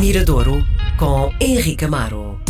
Miradouro com Henrique Amaro.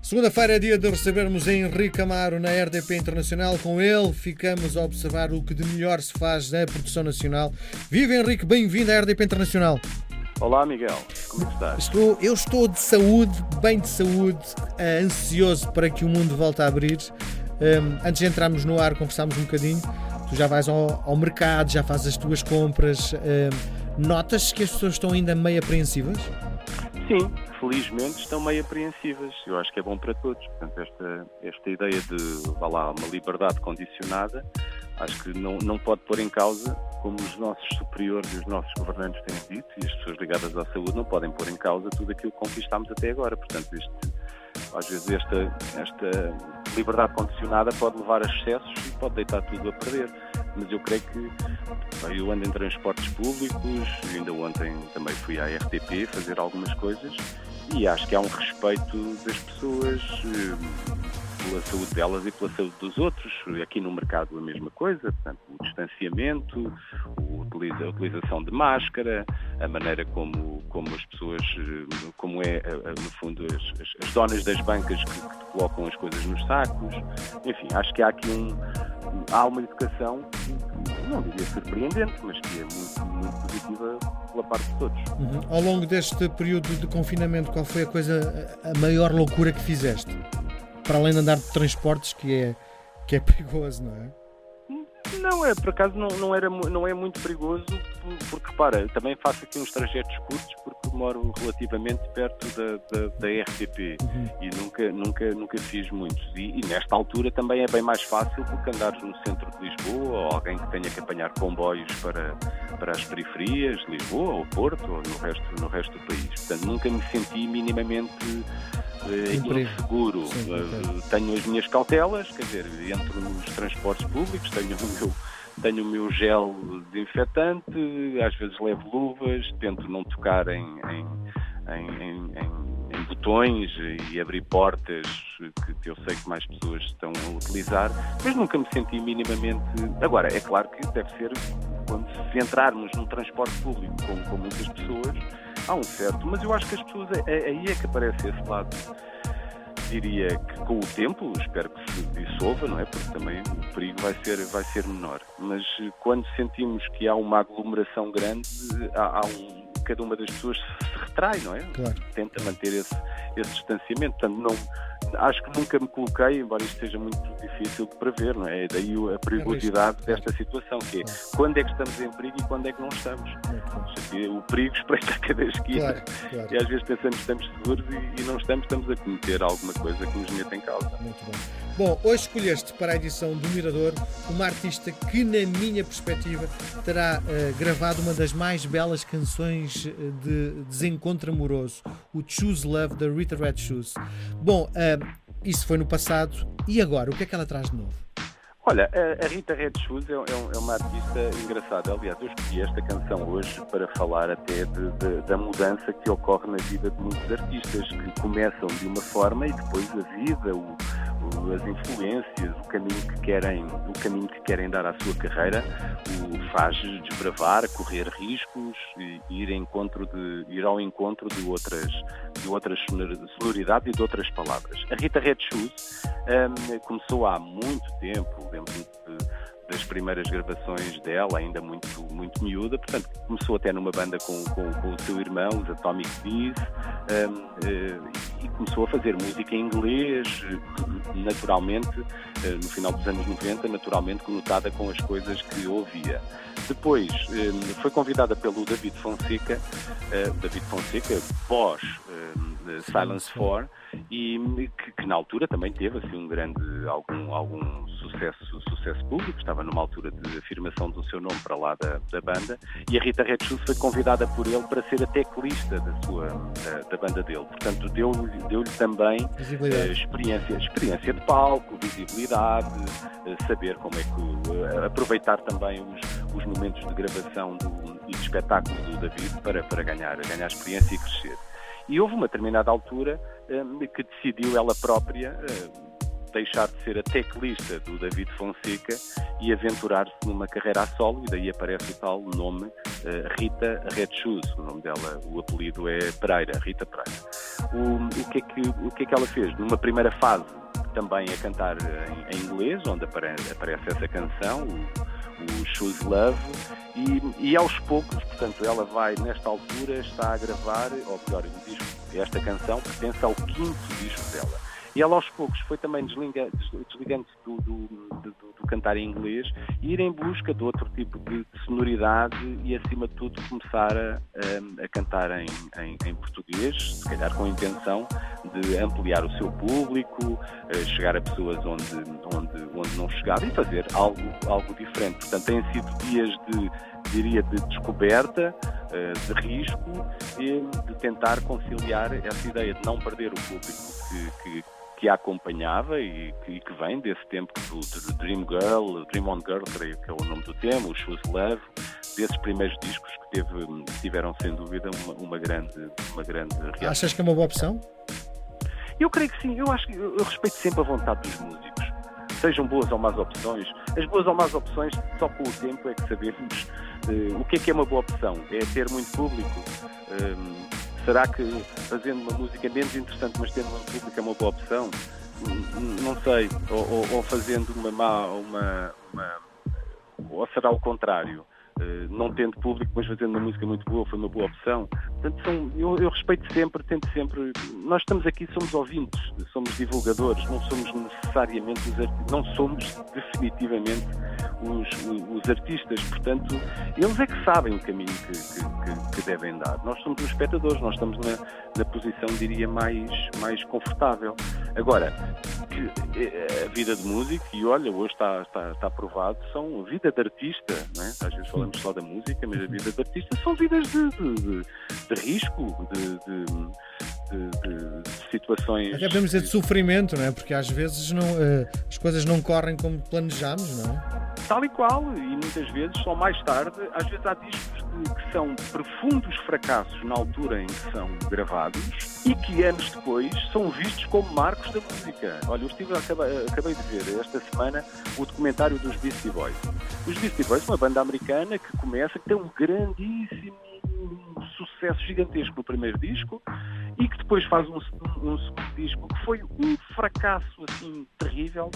Segunda-feira é dia de recebermos Henrique Amaro na RDP Internacional. Com ele ficamos a observar o que de melhor se faz na produção nacional. Viva Henrique, bem-vindo à RDP Internacional. Olá Miguel, como estás? Estou, eu estou de saúde, bem de saúde, eh, ansioso para que o mundo volte a abrir. Um, antes de entrarmos no ar, conversámos um bocadinho. Tu já vais ao, ao mercado, já fazes as tuas compras. Um, notas que as pessoas estão ainda meio apreensivas? Sim, felizmente estão meio apreensivas. Eu acho que é bom para todos. Portanto, esta, esta ideia de, vá lá, uma liberdade condicionada, acho que não, não pode pôr em causa, como os nossos superiores e os nossos governantes têm dito, e as pessoas ligadas à saúde não podem pôr em causa tudo aquilo que conquistámos até agora. Portanto, este, às vezes esta, esta liberdade condicionada pode levar a excessos e pode deitar tudo a perder. Mas eu creio que eu ando em transportes públicos, ainda ontem também fui à RTP fazer algumas coisas e acho que há um respeito das pessoas eh, pela saúde delas e pela saúde dos outros. Aqui no mercado a mesma coisa, portanto, o distanciamento, a utilização de máscara, a maneira como, como as pessoas, eh, como é, eh, no fundo, as, as donas das bancas que, que colocam as coisas nos sacos. Enfim, acho que há aqui um, há uma educação não diria surpreendente, mas que é muito, muito positiva pela parte de todos. Uhum. Ao longo deste período de confinamento, qual foi a coisa, a maior loucura que fizeste? Para além de andar de transportes, que é, que é perigoso, não é? Não, é, por acaso não, não, era, não é muito perigoso, porque repara, também faço aqui uns trajetos curtos porque moro relativamente perto da, da, da RTP uhum. e nunca, nunca, nunca fiz muitos. E, e, nesta altura também é bem mais fácil do que andares no centro de Lisboa ou alguém que tenha que apanhar comboios para, para as periferias, Lisboa ou Porto ou no resto, no resto do país. Portanto, nunca me senti minimamente uh, inseguro. Sim, uh, tenho as minhas cautelas, quer dizer, entro nos transportes públicos, tenho o meu tenho o meu gel desinfetante, às vezes levo luvas, tento não tocar em, em, em, em botões e abrir portas que, que, eu sei que mais pessoas estão a utilizar, mas nunca me senti minimamente. Agora, é claro que deve ser quando se entrarmos num transporte público com, com muitas pessoas, há um certo, mas eu acho que as pessoas, é, é, aí é que aparece esse lado diria que com o tempo, espero que se dissolva, não é? Porque também o perigo vai ser, vai ser menor. Mas eh, quando sentimos que há uma aglomeração grande, há, há um, cada uma das pessoas se retrai, não é? Claro. Tenta manter esse, esse distanciamento. Portanto, não, acho que nunca me coloquei, embora isto seja muito difícil de prever, não é? Daí a perigosidade é desta situação, que é quando é que estamos em perigo e quando é que não estamos. O perigo espreita a cada esquina claro, claro. e às vezes pensamos que estamos seguros e, e, não estamos, estamos a cometer alguma coisa que nos meta em causa. Muito bom. Bom, hoje escolheste para a edição do Mirador uma artista que, na minha perspectiva, terá uh, gravado uma das mais belas canções de desencontro amoroso, o Choose Love da Rita Red Shoes. Bom, uh, isso foi no passado e agora? O que é que ela traz de novo? Olha, a Rita Red Shoes é, é, é uma artista engraçada. Aliás, eu escolhi esta canção hoje para falar até de, de, da mudança que ocorre na vida de muitos artistas que começam de uma forma e depois a vida, o, as influências, o caminho que querem, o caminho que querem dar à sua carreira, o faz desbravar, correr riscos e ir, encontro de, ir ao encontro de outras, de outras sonoridades e de outras palavras. A Rita Red Shoes um, começou há muito tempo, lembro-me das primeiras gravações dela, ainda muito, muito miúda, portanto, começou até numa banda com, com, com o seu irmão, os Atomic Bees, um, eh, e começou a fazer música em inglês, naturalmente, uh, no final dos anos 90, naturalmente conotada com as coisas que ouvia. Depois um, foi convidada pelo David Fonseca, David Fonseca, pós Silence 4, e que, que, na altura também teve assim um grande algum algum sucesso sucesso público. Estava numa altura de afirmação do seu nome para lá da, da banda e a Rita Red Shoes foi convidada por ele para ser a teclista da sua da, da banda dele. Portanto deu-lhe deu também uh, experiência experiência de palco visibilidade uh, saber como é que uh, aproveitar também os, os momentos de gravação do, e de espetáculo do David para para ganhar ganhar experiência e crescer e houve uma determinada altura um, que decidiu ela própria, um, deixar de ser a teclista do David Fonseca e aventurar-se numa carreira a solo, e daí aparece o tal nome uh, Rita Red Shoes, o nome dela, o apelido é Pereira, Rita Pereira. O, o, que, é que, o que é que ela fez? Numa primeira fase, também a cantar em, em inglês, onde aparece, aparece essa canção, o, o Shoes Love, e, e, aos poucos, portanto, ela vai, nesta altura, está a gravar, ou melhor, o disco, esta canção pertence ao quinto disco dela. E ela aos poucos foi também desligando-se do, do, do, do, cantar em inglês e ir em busca de outro tipo de, sonoridade e, acima de tudo, começar a, a, cantar em, em, em, português, se calhar com a intenção de ampliar o seu público, chegar a pessoas onde, onde, onde não chegava e fazer algo, algo diferente. Portanto, têm sido dias de, diria, de descoberta, de risco e de tentar conciliar essa ideia de não perder o público que, que que a acompanhava e que, que, vem desse tempo do, do Dream Girl, Dream On Girl, creio que é o nome do tema, o Shoes Love, desses primeiros discos que teve, tiveram sem dúvida uma, uma, grande, uma grande reação. Achas que é uma boa opção? Eu creio que sim, eu acho que eu respeito sempre a vontade dos músicos. Sejam boas ou más opções. As boas ou más opções, só com o tempo é que sabemos uh, o que é que é uma boa opção. É ter muito público. Um, Será que fazendo uma música menos interessante, mas tendo um público é uma boa opção? Não sei. Ou, ou, ou fazendo uma má, uma, uma, ou será o contrário? Uh, não tendo público, mas fazendo uma música muito boa, foi uma boa opção. Portanto, são, eu, eu, respeito sempre, tento sempre. Nós estamos aqui, somos ouvintes, somos divulgadores, não somos necessariamente os artistas, não somos definitivamente os, os, artistas, portanto, eles é que sabem o caminho que, que, que, devem dar. Nós somos os espectadores, nós estamos na, na posição, diria, mais, mais confortável. Agora, eh, a vida de músico, e olha, hoje está, está, está provado, são a vida de artista, não é? às vezes falamos só da música, mas a vida de artista são vidas de, de, de, de risco, de situações. Até podemos dizer de sofrimento, não é? Porque às vezes não, uh, as coisas não correm como planejamos, não é? Tal e qual, e muitas vezes, só mais tarde, às vezes há discos que são profundos fracassos na altura em que são gravados e que anos depois são vistos como marcos da música. Olha, eu estive, acabei, acabei de ver esta semana o documentário dos Beastie Boys. Os Beastie Boys, uma banda americana que começa, que tem um grandíssimo sucesso gigantesco no primeiro disco e que depois faz um, um, um disco que foi um fracasso assim terrível,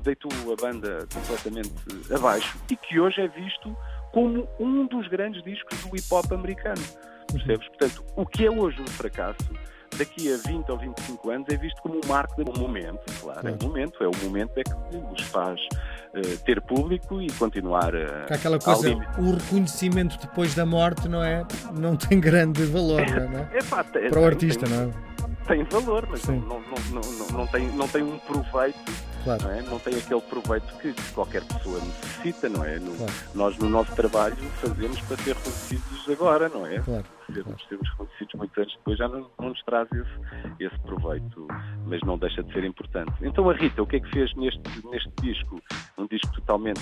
que deitou a banda completamente abaixo e que hoje é visto como um dos grandes discos do hip hop americano. Percebes? Portanto, o que é hoje um fracasso daqui a 20 ou 25 anos é visto como um marco de um momento, claro, é um momento, é o momento é que os faz uh, ter público e continuar a. Que aquela coisa, o reconhecimento depois da morte não é, não tem grande valor, não é? é pá, tem, Para o artista, tem, não é? Tem valor, mas não, não, não, não, tem, não tem um proveito Claro. Não, é? não tem aquele proveito que qualquer pessoa necessita, não é? No, claro. Nós, no nosso trabalho, fazemos para ser reconhecidos agora, não é? Claro. Sermos, sermos reconhecidos muitos anos depois já não, não nos traz esse, esse proveito, mas não deixa de ser importante. Então, a Rita, o que é que fez neste, neste disco? Um disco totalmente,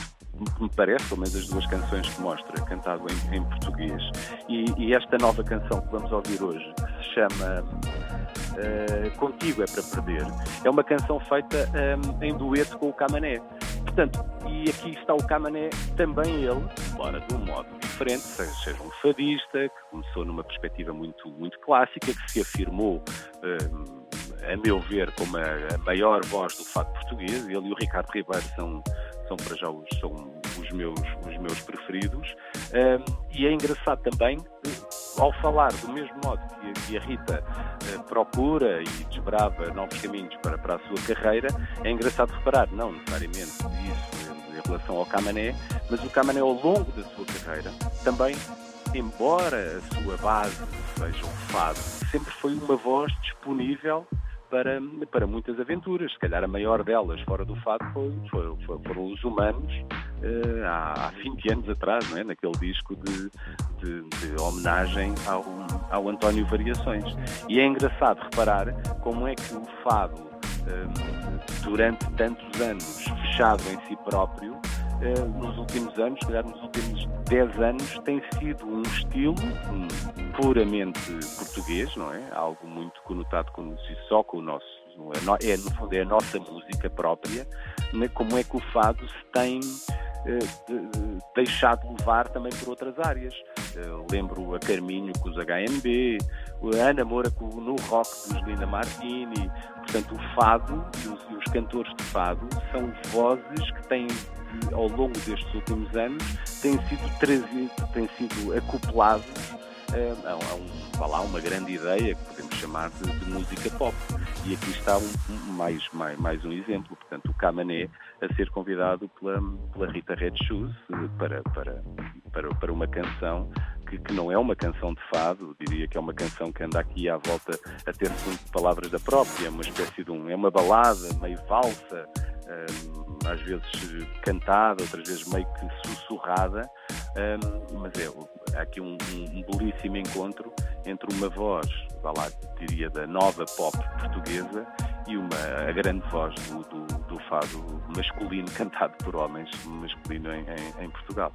que me parece, pelo menos as duas canções que mostra, cantado em, em português. E, e, esta nova canção que vamos ouvir hoje, que se chama uh, Contigo é para Perder, é uma canção feita um, em dueto com o Camané. Portanto, e aqui está o Camané, também ele, embora de um modo diferente, seja, seja um fadista, que começou numa perspectiva muito, muito clássica, que se afirmou, a meu ver, como a, maior voz do fado português. Ele e o Ricardo Ribeiro são, são para já os, são os, meus, os meus preferidos. e é engraçado também, ao falar do mesmo modo que a, Rita uh, procura e desbrava novos caminhos para, para a sua carreira, é engraçado reparar, não necessariamente isso em relação ao Camané, mas o Camané ao longo da sua carreira também embora a sua base seja um fado, sempre foi uma voz disponível para, para muitas aventuras. Se calhar a maior delas, fora do fado, foi, foi, foi foram os humanos uh, há, há 20 anos atrás, não é? naquele disco de, de, de homenagem ao, ao António Variações. E é engraçado reparar como é que o fado, uh, durante tantos anos fechado em si próprio, uh, nos últimos anos, se calhar nos últimos 10 anos, tem sido um estilo um, puramente português, não é? Algo muito conotado com, só com o nosso mesmo, é, no fundo é a nossa música própria, né, como é que o fado se tem deixado levar também por outras áreas. Eh, lembro a Carminho com os HMB, a Ana Moura no rock dos Lina Martini. Portanto, o fado e os, os cantores de fado são vozes que têm ao longo destes últimos anos têm sido trazidos, têm sido acoplados eh, a, a, um, a uma grande ideia que podemos chamar de, de música pop. E aqui está um, mais, mais, mais um exemplo. Portanto, o Camané a ser convidado pela, pela Rita Red Shoes eh, para, para, para, para uma canção que, que, não é uma canção de fado, diria que é uma canção que anda aqui à volta a ter palavras da própria, é uma espécie de um, é uma balada meio valsa, um, às vezes cantada, outras vezes meio que sussurrada, um, mas é, há aqui um, um, belíssimo encontro entre uma voz, vá lá, diria, da nova pop portuguesa e uma, a grande voz do, do, do fado masculino cantado por homens masculino em, em, em Portugal.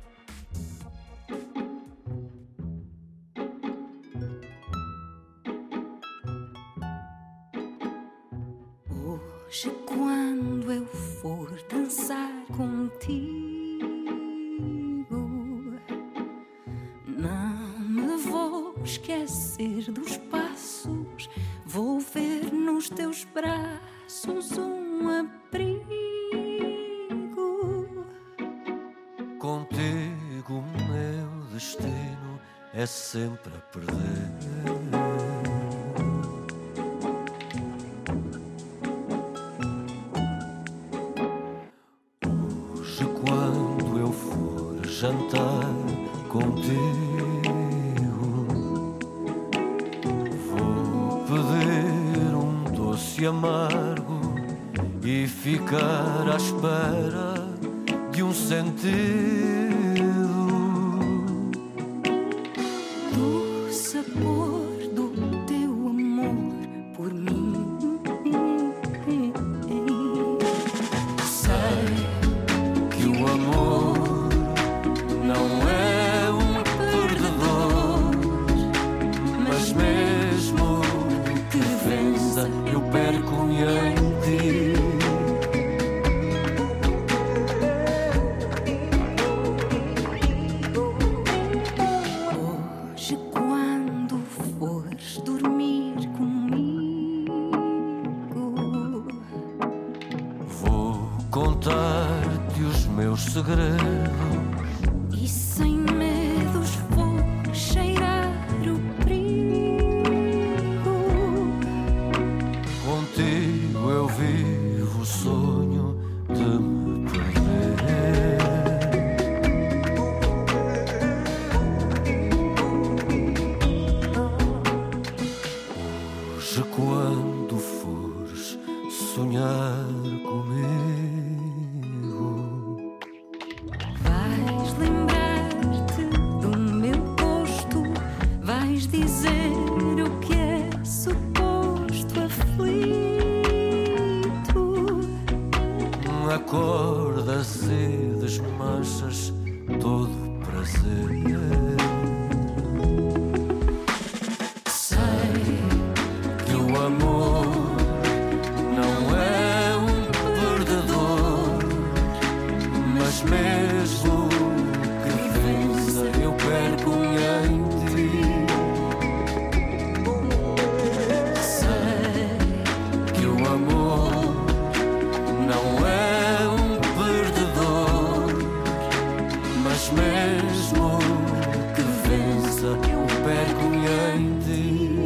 Hoje, quando eu for dançar contigo, não me vou esquecer dos passos, sempre a perder. jantar contigo. Vou pedir um doce amargo e ficar à espera de um sentido. contar-te os meus segredos. E sem medos vou cheirar o perigo. Contigo eu vivo o sonho de me perder. Hoje, quando fores sonhar. Mas mesmo que vença, eu perco em ti.